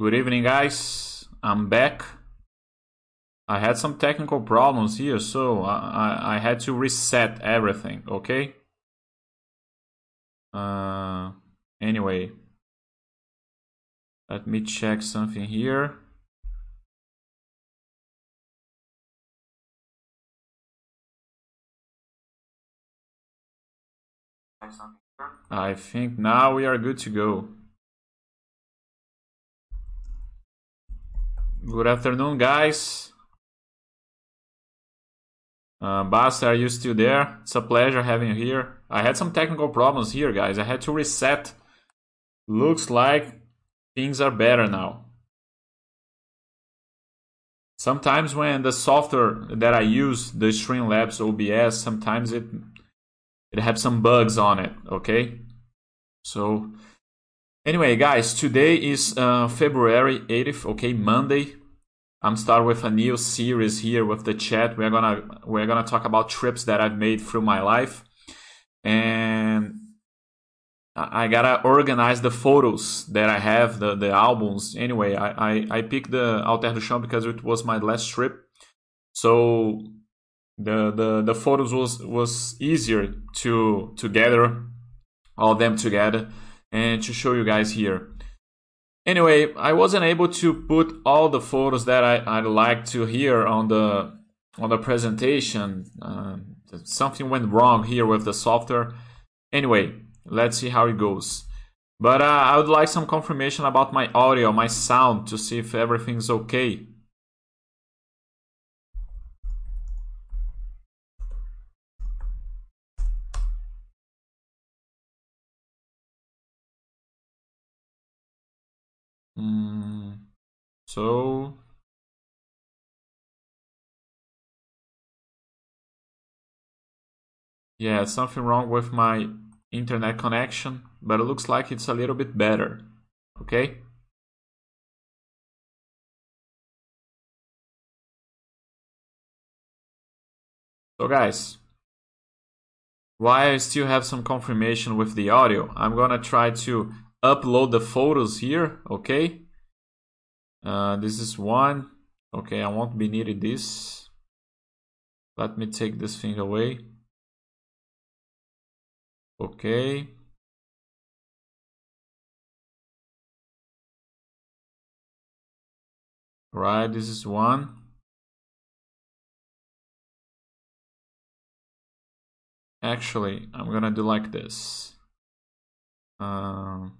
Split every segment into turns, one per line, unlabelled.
Good evening, guys. I'm back. I had some technical problems here, so I, I, I had to reset everything, okay? Uh, anyway, let me check something here. I think now we are good to go. Good afternoon, guys. Uh, Basta, are you still there? It's a pleasure having you here. I had some technical problems here, guys. I had to reset. Looks like things are better now. Sometimes when the software that I use, the Streamlabs OBS, sometimes it it has some bugs on it, okay? So anyway, guys, today is uh, February 8th, okay, Monday. I'm starting with a new series here with the chat. We're gonna we're gonna talk about trips that I've made through my life, and I gotta organize the photos that I have, the the albums. Anyway, I I, I picked the Alter do Chão because it was my last trip, so the the the photos was was easier to to gather all them together and to show you guys here. Anyway, I wasn't able to put all the photos that I, I'd like to here on the on the presentation. Uh, something went wrong here with the software. Anyway, let's see how it goes. But uh, I would like some confirmation about my audio, my sound, to see if everything's okay. Mm, so yeah, something wrong with my internet connection, but it looks like it's a little bit better. Okay? So guys, why I still have some confirmation with the audio, I'm gonna try to upload the photos here, okay? Uh, this is one. Okay, I won't be needing this. Let me take this thing away. Okay. Right, this is one. Actually, I'm gonna do like this. Um,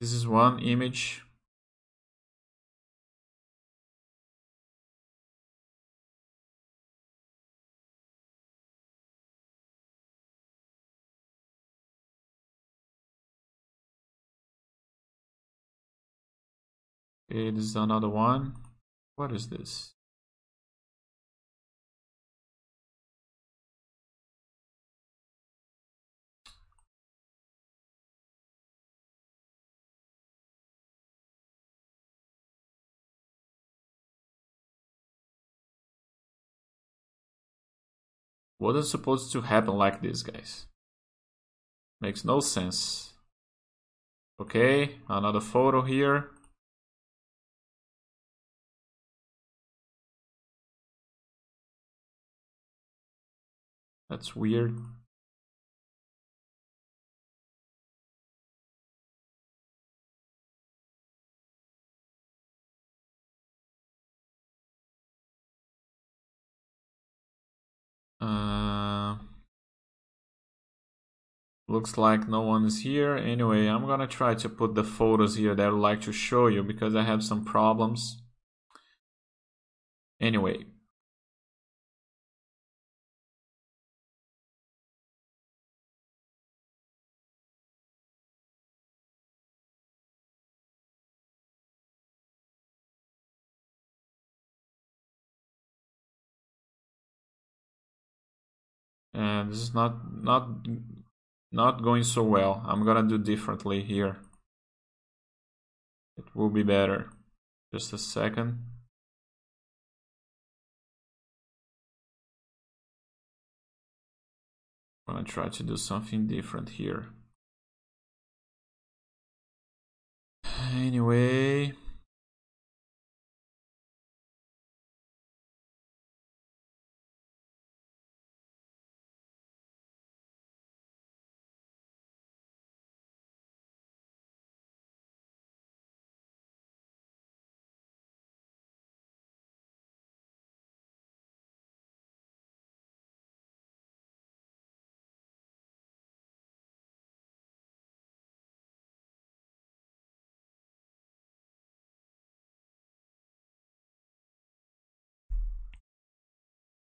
This is one image. Okay, this is another one. What is this? Is supposed to happen like this, guys? Makes no sense. Okay, another photo here. That's weird. Looks like no one is here. Anyway, I'm gonna try to put the photos here that I would like to show you because I have some problems. Anyway. and this is not not not going so well I'm gonna do differently here it will be better just a second I'm gonna try to do something different here. Anyway.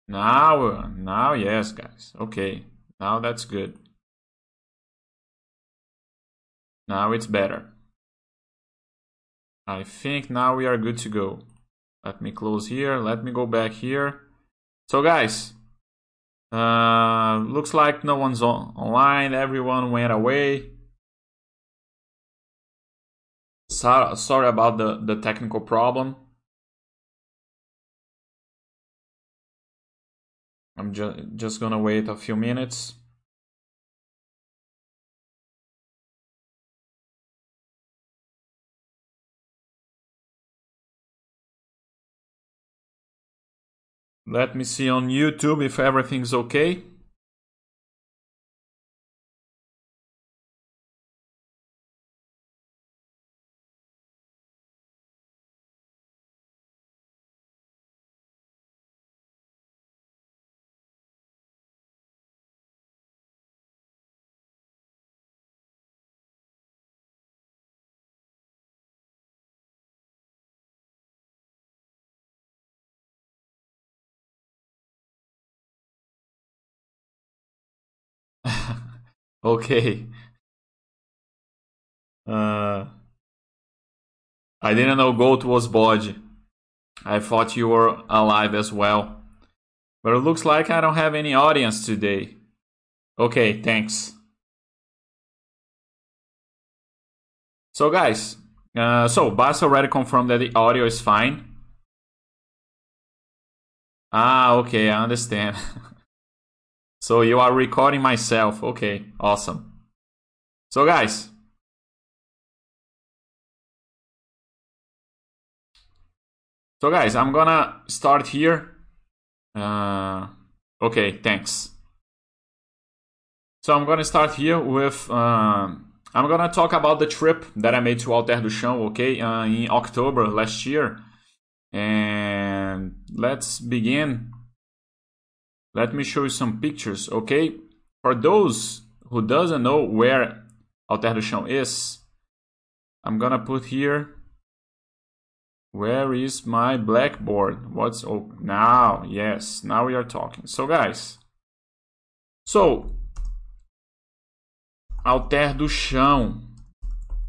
Now, now, yes, guys. Okay, now that's good. Now it's better. I think now we are good to go. Let me close here. Let me go back here. So, guys, uh, looks like no one's on online. Everyone went away. So, sorry about the, the technical problem. I'm ju just gonna wait a few minutes. Let me see on YouTube if everything's okay. Okay. Uh, I didn't know Goat was body. I thought you were alive as well. But it looks like I don't have any audience today. Okay, thanks. So guys, uh, so Bas already confirmed that the audio is fine. Ah, okay, I understand. So you are recording myself. Okay, awesome. So guys, so guys, I'm gonna start here. Uh, okay, thanks. So I'm gonna start here with. Uh, I'm gonna talk about the trip that I made to Alter do Chão, okay, uh, in October last year. And let's begin let me show you some pictures, okay? For those who doesn't know where Alter do Chão is, I'm gonna put here where is my blackboard? What's oh now? Yes, now we are talking. So guys, so Alter do Chão,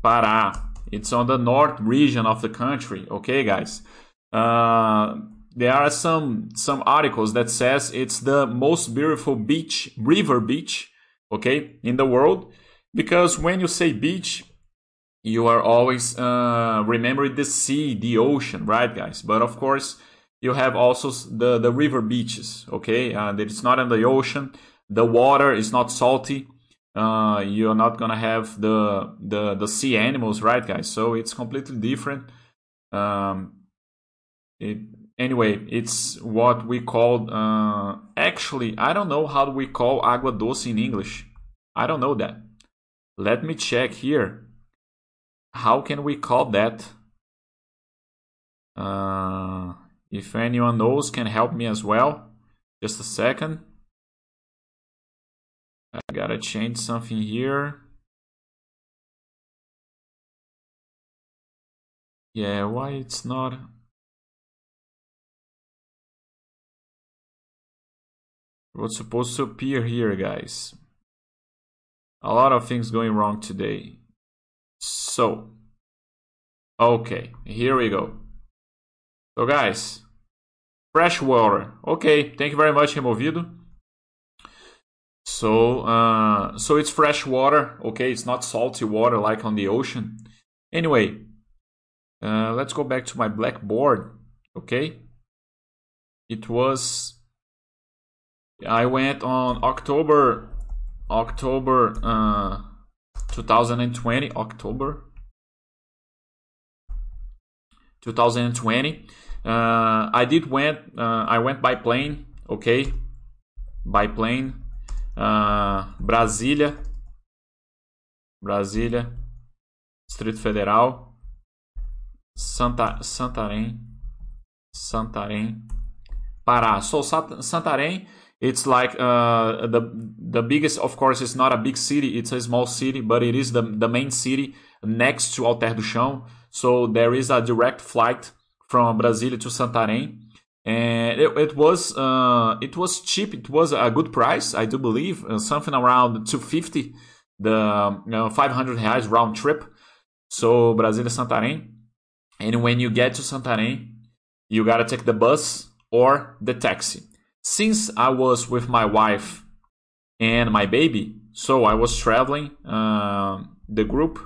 Pará. It's on the north region of the country. Okay, guys. Uh, there are some some articles that says it's the most beautiful beach river beach okay in the world. Because when you say beach you are always uh, remembering the sea the ocean right guys? But of course you have also the the river beaches okay? Uh, it's not in the ocean. The water is not salty. Uh, you're not gonna have the the the sea animals right guys? So it's completely different. Um, it anyway, it's what we call. Uh, actually, I don't know how we call água doce in English. I don't know that. Let me check here. How can we call that? Uh, if anyone knows, can help me as well. Just a second. I gotta change something here. Yeah, why it's not What's supposed to appear here, guys? A lot of things going wrong today. So, okay, here we go. So, guys, fresh water. Okay, thank you very much, Removido. So, uh, so it's fresh water. Okay, it's not salty water like on the ocean. Anyway, uh, let's go back to my blackboard. Okay, it was I went on October October uh, 2020, October 2020. Uh, I did went. Uh, I went by plane. Okay, by plane. Uh, Brasília, Brasília, Distrito Federal, Santa Santarém, Santarém, Pará. So Santarém, it's like uh, the the biggest. Of course, it's not a big city. It's a small city, but it is the the main city next to Alter do Chão. So there is a direct flight from Brasília to Santarém and it, it was uh, it was cheap. It was a good price, I do believe, uh, something around 250, the know, 500 reais round trip. So Brasília Santarém, and when you get to Santarém, you gotta take the bus or the taxi. Since I was with my wife and my baby, so I was traveling. Uh, the group,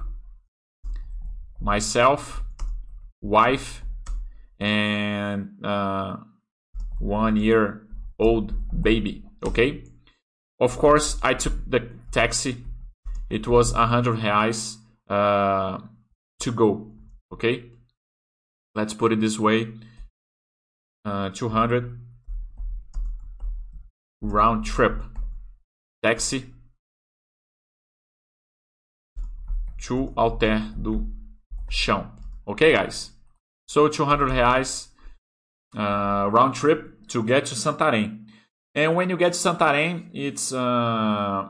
myself, wife, and uh, one year old baby. Okay. Of course, I took the taxi. It was a hundred reais uh, to go. Okay. Let's put it this way. Uh, 200 round trip taxi to Alter do Chão. Okay, guys. So 200 reais uh, round trip to get to Santarém. And when you get to Santarém, it's uh,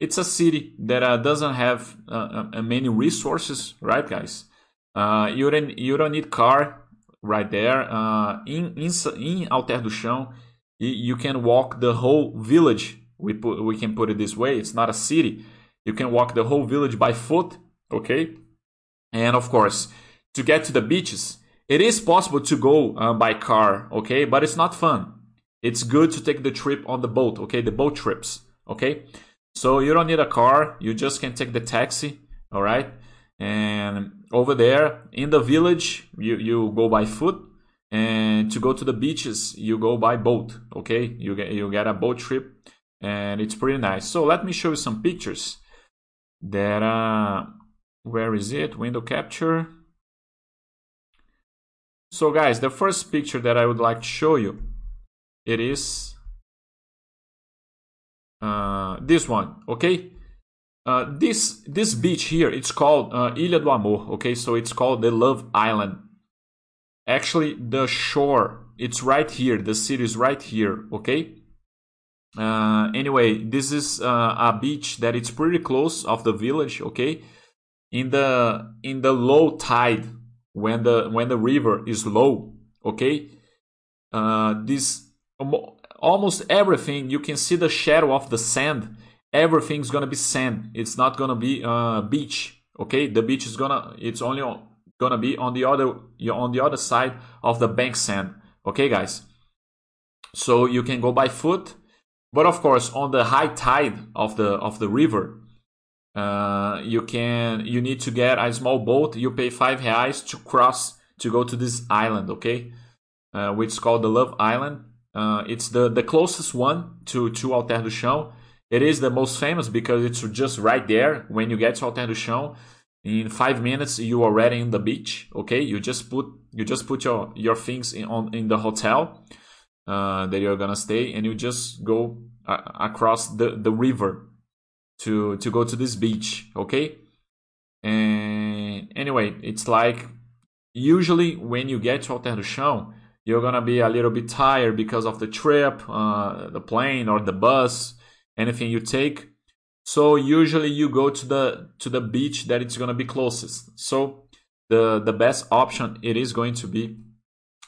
it's a city that uh, doesn't have uh, uh, many resources, right, guys? Uh, you don't you don't need car right there. in in in Alter do Chão, you can walk the whole village. We put we can put it this way. It's not a city. You can walk the whole village by foot. Okay, and of course, to get to the beaches, it is possible to go uh, by car, okay, but it's not fun. It's good to take the trip on the boat, okay, the boat trips, okay. So you don't need a car, you just can take the taxi, all right. And over there in the village, you you go by foot, and to go to the beaches, you go by boat, okay. You get you get a boat trip, and it's pretty nice. So let me show you some pictures. That uh, where is it? Window capture so guys, the first picture that I would like to show you, it is uh, this one, okay? Uh, this this beach here, it's called uh, Ilha do Amor, okay? So it's called the Love Island. Actually, the shore, it's right here. The city is right here, okay? Uh, anyway, this is uh, a beach that it's pretty close of the village, okay? In the in the low tide when the when the river is low okay uh, this almost everything you can see the shadow of the sand everything's gonna be sand it's not gonna be uh, beach okay the beach is gonna it's only gonna be on the other on the other side of the bank sand okay guys so you can go by foot but of course on the high tide of the of the river uh, you can you need to get a small boat. You pay five reais to cross to go to this island, okay? Uh, which is called the Love Island. Uh, it's the, the closest one to to Alter do Chão. It is the most famous because it's just right there. When you get to Alter do Chão, in five minutes you are already in the beach. Okay, you just put you just put your your things in on in the hotel uh, that you're gonna stay, and you just go uh, across the the river to to go to this beach okay and anyway it's like usually when you get to Alter do Chão you're gonna be a little bit tired because of the trip uh, the plane or the bus anything you take so usually you go to the to the beach that it's gonna be closest so the the best option it is going to be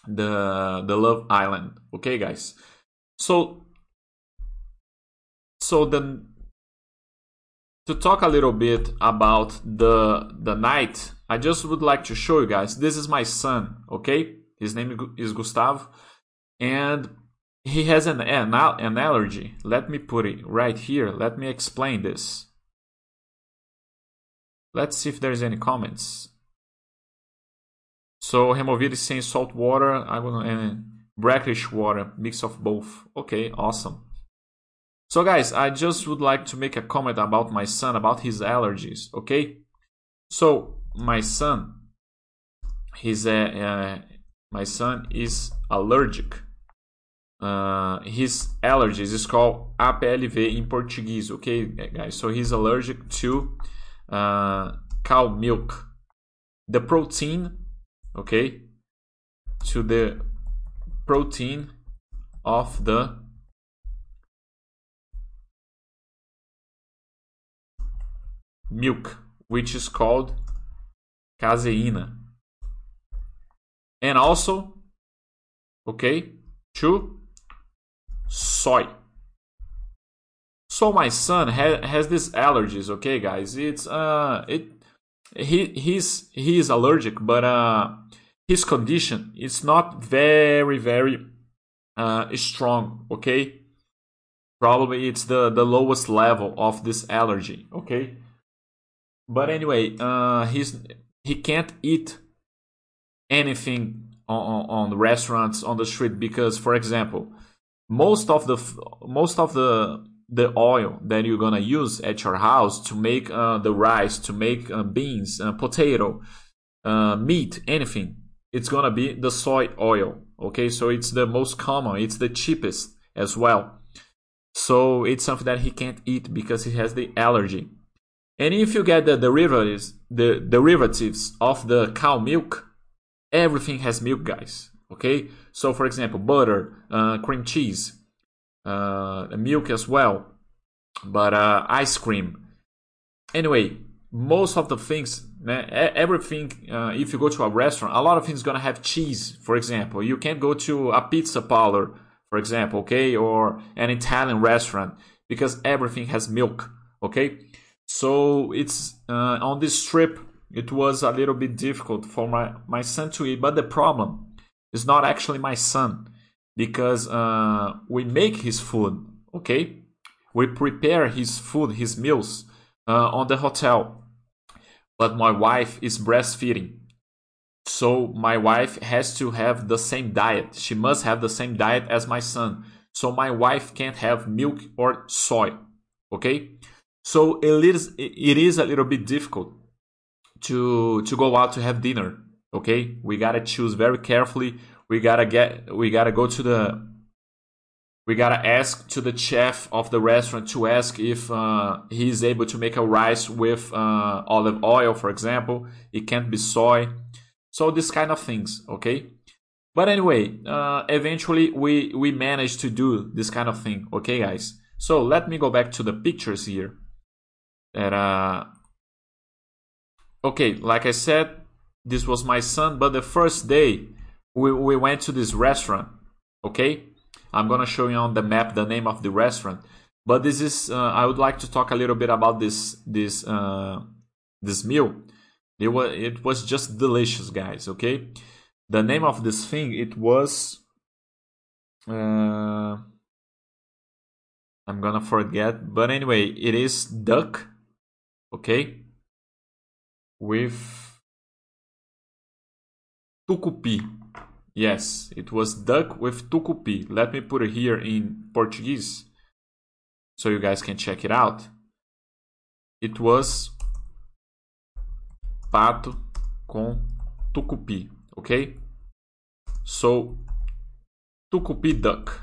the the love island okay guys so so then to talk a little bit about the the night, I just would like to show you guys. This is my son, okay? His name is Gustav, and he has an an, an allergy. Let me put it right here. Let me explain this. Let's see if there's any comments. So Removido sem salt water, and brackish water, mix of both. Okay, awesome. So, guys, I just would like to make a comment about my son, about his allergies, okay? So, my son, he's a, uh, my son is allergic. Uh, his allergies is called APLV in Portuguese, okay, guys? So, he's allergic to uh, cow milk. The protein, okay, to the protein of the milk, which is called caseína. And also, okay, to soy. So my son ha- has these allergies, okay, guys. It's uh, it he he's he is allergic, but uh, his condition is not very very uh strong, okay. Probably it's the the lowest level of this allergy, okay. But anyway, uh, he's he can't eat anything on, on the restaurants on the street because, for example, most of the most of the the oil that you're gonna use at your house to make uh, the rice, to make uh, beans, uh, potato, uh, meat, anything, it's gonna be the soy oil. Okay, so it's the most common, it's the cheapest as well. So it's something that he can't eat because he has the allergy. And if you get the derivatives, the derivatives of the cow milk, everything has milk, guys. Okay, so for example, butter, uh, cream cheese, uh, milk as well, but uh, ice cream. Anyway, most of the things, everything. Uh, if you go to a restaurant, a lot of things gonna have cheese. For example, you can't go to a pizza parlor, for example, okay, or an Italian restaurant because everything has milk. Okay, so it's uh, on this trip, it was a little bit difficult for my, my son to eat. But the problem is not actually my son because uh, we make his food, okay? We prepare his food, his meals uh, on the hotel. But my wife is breastfeeding. So my wife has to have the same diet. She must have the same diet as my son. So my wife can't have milk or soy, okay? So it is it is a little bit difficult to to go out to have dinner. Okay, we gotta choose very carefully. We gotta get we gotta go to the we gotta ask to the chef of the restaurant to ask if uh, he's able to make a rice with uh, olive oil, for example. It can't be soy. So this kind of things, okay. But anyway, uh, eventually we we managed to do this kind of thing, okay, guys. So let me go back to the pictures here that uh okay like i said this was my son but the first day we, we went to this restaurant okay? I'm gonna show you on the map the name of the restaurant. But this is uh, i would like to talk a little bit about this this uh this meal. It was it was just delicious guys okay? The name of this thing it was uh i'm gonna forget but anyway it is duck okay? With tucupi. Yes, it was duck with tucupi. Let me put it here in Portuguese so you guys can check it out. It was pato com tucupi, okay? So, tucupi duck.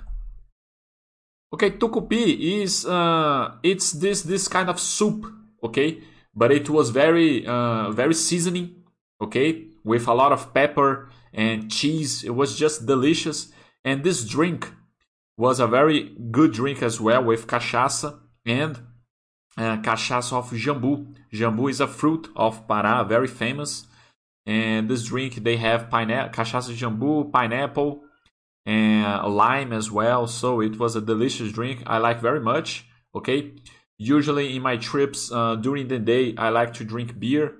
Okay, tucupi is uh, it's this this kind of soup okay but it was very uh, very seasoning okay with a lot of pepper and cheese. It was just delicious. And this drink was a very good drink as well with cachaça and uh, cachaça of jambu. Jambu is a fruit of pará very famous. And this drink they have pineapple cachaça jambu pineapple and lime as well. So it was a delicious drink. I like very much okay? Usually in my trips uh, during the day, I like to drink beer,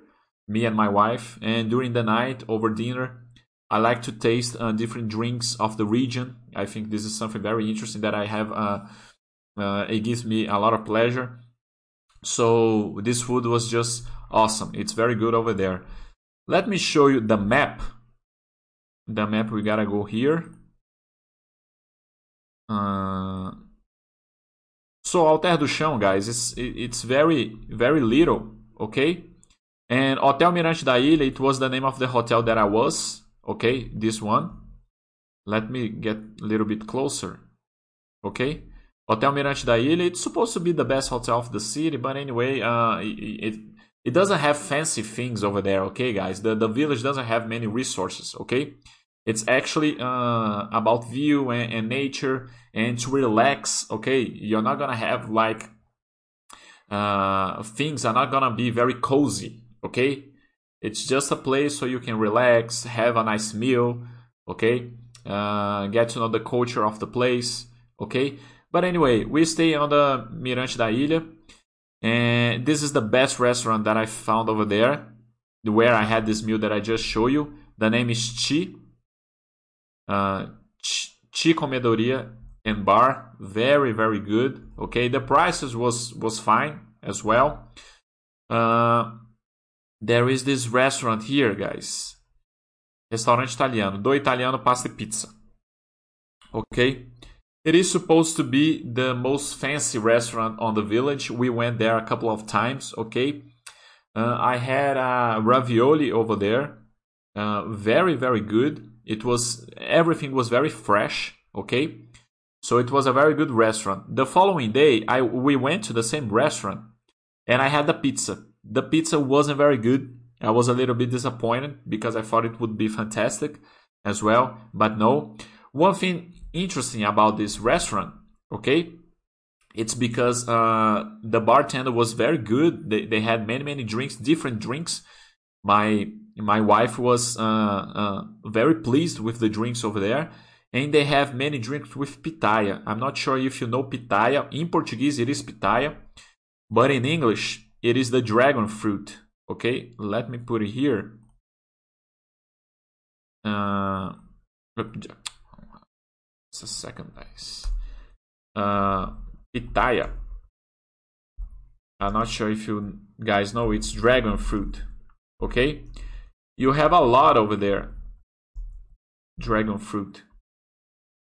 me and my wife, and during the night over dinner, I like to taste uh, different drinks of the region. I think this is something very interesting that I have. Uh, uh it gives me a lot of pleasure. So this food was just awesome. It's very good over there. Let me show you the map. The map we gotta go here. Uh, So Alter do Chão, guys, it's it's very very little, okay? And Hotel Mirante da Ilha, it was the name of the hotel that I was, okay? This one. Let me get a little bit closer, okay? Hotel Mirante da Ilha, it's supposed to be the best hotel of the city, but anyway, uh, it, it doesn't have fancy things over there, okay, guys? The, the village doesn't have many resources, okay? It's actually uh, about view and, and, nature and to relax, okay? You're not gonna have like uh, things are not gonna be very cozy, okay? It's just a place so you can relax, have a nice meal, okay? Uh, get to know the culture of the place, okay? But anyway, we stay on the Mirante da Ilha, and this is the best restaurant that I found over there, where I had this meal that I just showed you. The name is Chi, uh, Chi Comedoria and Bar. Very, very good. Okay, the prices was was fine as well. Uh, there is this restaurant here, guys. Restaurante italiano, do italiano pasta e pizza. Okay, it is supposed to be the most fancy restaurant on the village. We went there a couple of times. Okay, uh, I had a ravioli over there. Uh, very very good. It was everything was very fresh. Okay, so it was a very good restaurant. The following day, I we went to the same restaurant, and I had the pizza. The pizza wasn't very good. I was a little bit disappointed because I thought it would be fantastic as well, but no. One thing interesting about this restaurant, okay? It's because uh, the bartender was very good. They, they had many many drinks, different drinks. My my wife was uh, uh, very pleased with the drinks over there, and they have many drinks with pitaya. I'm not sure if you know pitaya. In Portuguese, it is pitaya, but in English, it is the dragon fruit. Okay, let me put it here. Uh, it's a second base. Uh, pitaya. I'm not sure if you guys know it's dragon fruit. Okay, you have a lot over there. Dragon fruit.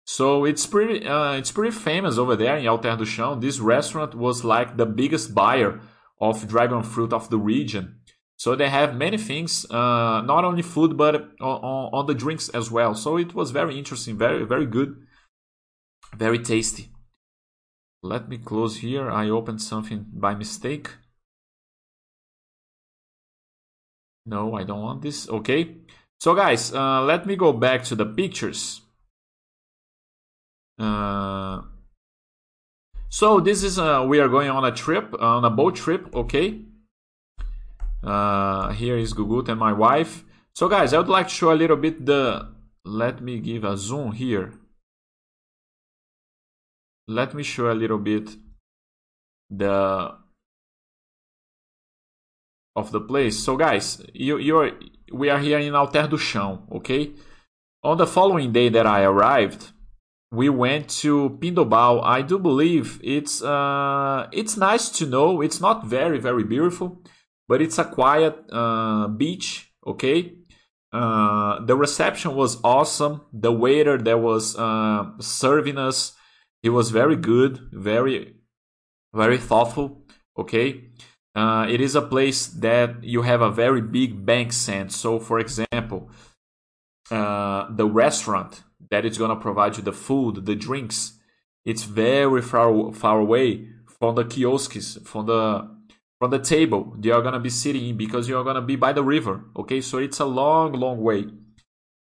So it's pretty, uh, it's pretty famous over there in Alter do Chão. This restaurant was like the biggest buyer of dragon fruit of the region. So they have many things, uh, not only food but on, on, the drinks as well. So it was very interesting, very very good. Very tasty. Let me close here. I opened something by mistake. No, I don't want this. Okay. So guys, uh, let me go back to the pictures. Uh, so this is, uh, we are going on a trip, on a boat trip, okay? Uh, here is Gugut and my wife. So guys, I would like to show a little bit the, let me give a zoom here let me show a little bit the of the place. So guys, you you're we are here in Alter do Chão, okay? On the following day that I arrived, we went to Pindobal. I do believe it's uh it's nice to know. It's not very very beautiful, but it's a quiet uh, beach, okay? Uh, the reception was awesome. The waiter that was uh, serving us he was very good, very, very thoughtful. Okay. Uh, it is a place that you have a very big bank sense. So, for example, uh, the restaurant that is going to provide you the food, the drinks, it's very far far away from the kiosks, from the from the table they are going to be sitting in because you are going to be by the river. Okay, so it's a long, long way.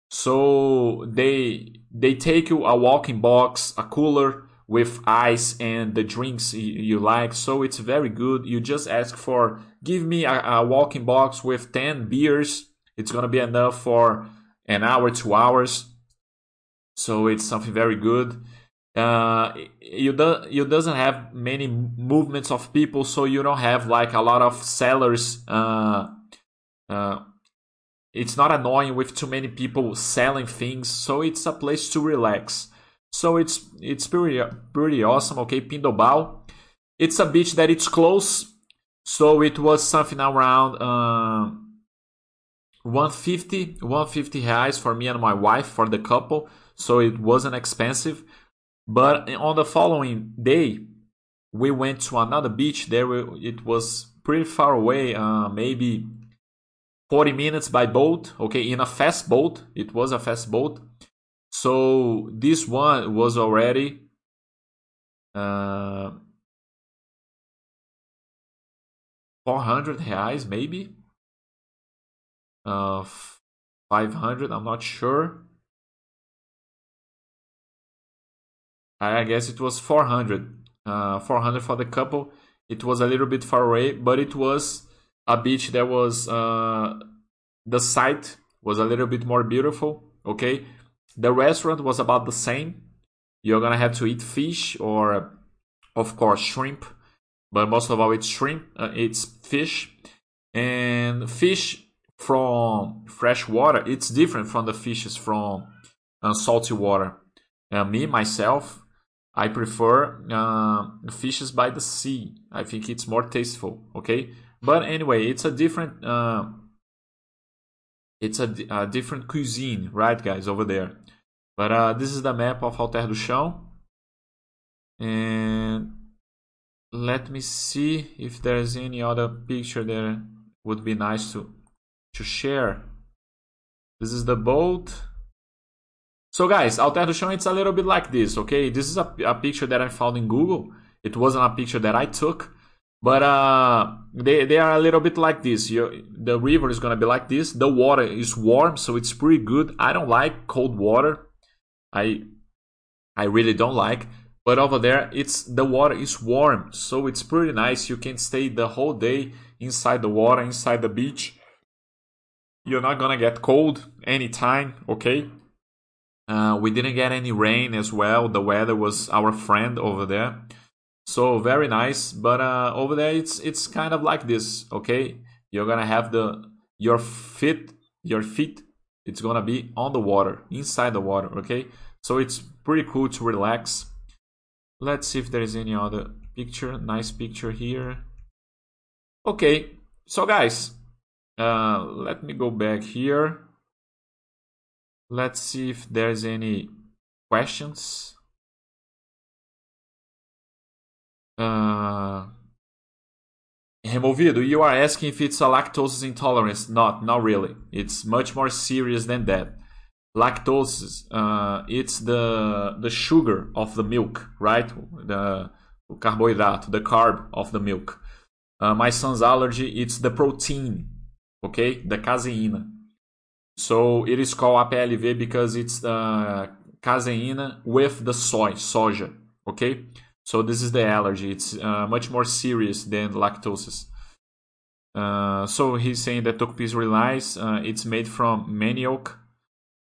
So they they take you a walking box, a cooler with ice and the drinks you like. So it's very good. You just ask for give me a, a walking box with 10 beers. It's gonna be enough for an hour, two hours. So it's something very good. Uh, you do you doesn't have many movements of people, so you don't have like a lot of sellers. Uh, uh, it's not annoying with too many people selling things, so it's a place to relax. So it's it's pretty pretty awesome. Okay, Pindobal. It's a beach that it's close, so it was something around uh, 150 150 reais for me and my wife for the couple. So it wasn't expensive. But on the following day, we went to another beach. There it was pretty far away, uh, maybe 40 minutes by boat. Okay, in a fast boat. It was a fast boat. So this one was already uh, 400 reais, maybe. Uh, 500, I'm not sure. I guess it was 400. Uh, 400 for the couple. It was a little bit far away, but it was a beach that was uh, the site was a little bit more beautiful. Okay, the restaurant was about the same. You're gonna have to eat fish or, of course, shrimp, but most of all, it's shrimp. Uh, it's fish, and fish from fresh water. It's different from the fishes from uh, salty water. Uh, me myself, I prefer uh, fishes by the sea. I think it's more tasteful. Okay, but anyway, it's a different. Uh, it's a, a, different cuisine, right, guys, over there. But uh, this is the map of Alter do Chão, and let me see if there's any other picture that would be nice to to share. This is the boat. So guys, I'll Alter do Chão, it's a little bit like this, okay? This is a, a picture that I found in Google. It wasn't a picture that I took, but uh, they, they are a little bit like this. You, the river is gonna be like this. The water is warm, so it's pretty good. I don't like cold water. I I really don't like. But over there, it's the water is warm, so it's pretty nice. You can stay the whole day inside the water, inside the beach. You're not gonna get cold anytime, okay? Uh, we didn't get any rain as well. The weather was our friend over there. So very nice. But uh, over there it's it's kind of like this, okay? You're gonna have the your feet your feet it's gonna be on the water, inside the water, okay? So it's pretty cool to relax. Let's see if there's any other picture. Nice picture here. Okay, so guys, uh, let me go back here. Let's see if there's any questions. Uh, Removido, you are asking if it's a lactose intolerance. Not, not really. It's much more serious than that. Lactose, uh, it's the the sugar of the milk, right? The carbohydrate, the carb of the milk. Uh, my son's allergy, it's the protein, okay? The caseína. So it is called APLV because it's uh, caseína with the soy, soja. Okay, so this is the allergy. It's uh, much more serious than lactose. Uh, so he's saying that tucupi is really nice. Uh, it's made from manioc.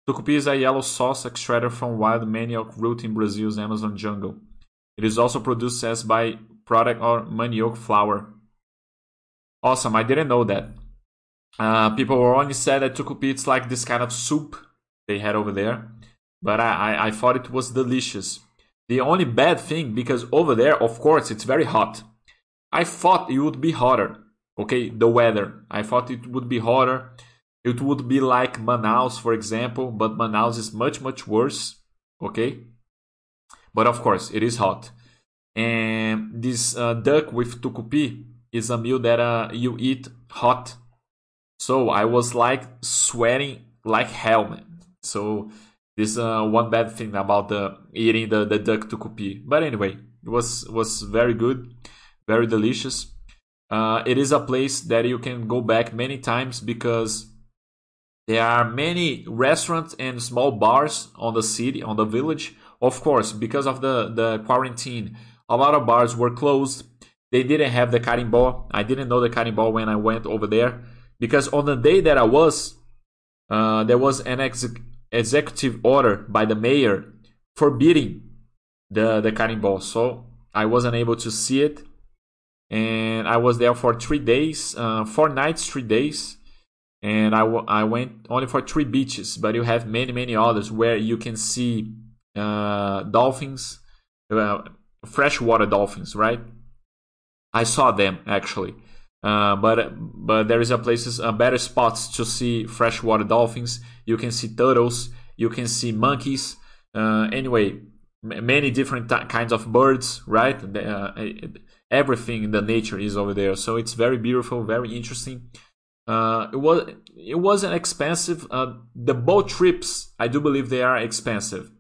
Tucupi is a yellow sauce extracted from wild manioc root in Brazil's Amazon jungle. It is also produced as by product or manioc flour. Awesome! I didn't know that. Uh, people were only said that tucupi it's like this kind of soup they had over there, but I, I, I thought it was delicious. The only bad thing, because over there, of course, it's very hot. I thought it would be hotter. Okay, the weather. I thought it would be hotter. It would be like Manaus, for example, but Manaus is much, much worse. Okay, but of course, it is hot. And this uh, duck with tucupi is a meal that uh, you eat hot so I was like sweating like hell, man. So this uh, one bad thing about the eating the, the duck tucupi. But anyway, it was was very good, very delicious. Uh, it is a place that you can go back many times because there are many restaurants and small bars on the city, on the village. Of course, because of the, the quarantine, a lot of bars were closed. They didn't have the carimbó. I didn't know the carimbó when I went over there because on the day that I was, uh, there was an ex- executive order by the mayor forbidding the the cutting cannonball, so I wasn't able to see it, and I was there for three days, uh, four nights, three days, and I, w- I went only for three beaches, but you have many many others where you can see uh, dolphins, uh, freshwater dolphins, right? I saw them actually. Uh, but but there is a places better spots to see freshwater dolphins. You can see turtles. You can see monkeys. Uh, anyway, many different kinds of birds, right? Uh, everything in the nature is over there, so it's very beautiful, very interesting. Uh, it was it wasn't expensive. Uh, the boat trips, I do believe they are expensive,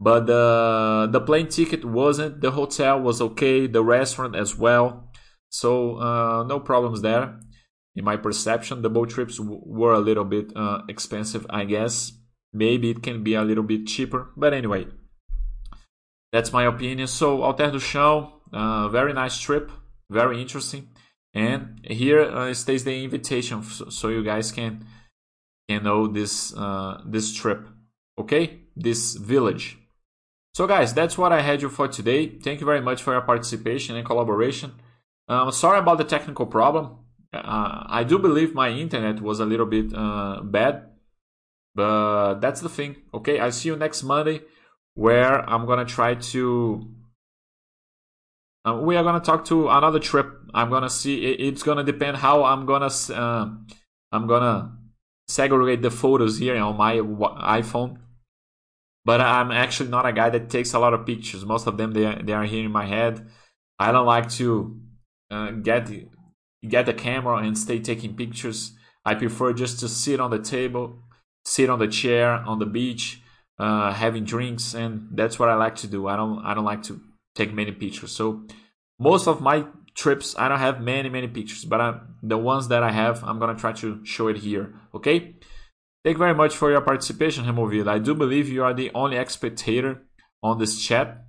but the the plane ticket wasn't. The hotel was okay. The restaurant as well. So uh, no problems there. In my perception, the boat trips were a little bit uh, expensive, I guess. Maybe it can be a little bit cheaper, but anyway, that's my opinion. So Alter do Chão, uh, very nice trip, very interesting. And here uh, stays the invitation, so you guys can can know this uh, this trip, okay? This village. So guys, that's what I had you for today. Thank you very much for your participation and collaboration. Um, sorry about the technical problem. Uh, I do believe my internet was a little bit uh, bad, but that's the thing. Okay, I see you next Monday, where I'm gonna try to uh, we are gonna talk to another trip. I'm gonna see. It's gonna depend how I'm gonna. Uh, I'm gonna segregate the photos here on my iPhone. But I'm actually not a guy that takes a lot of pictures. Most of them they are, they are here in my head. I don't like to uh, get get the camera and stay taking pictures. I prefer just to sit on the table, sit on the chair on the beach, uh, having drinks, and that's what I like to do. I don't I don't like to take many pictures. So most of my trips, I don't have many, many pictures, but I'm, the ones that I have, I'm to try to show it here. Okay? Thank you very much for your participation, Removido. I do believe you are the only spectator on this chat.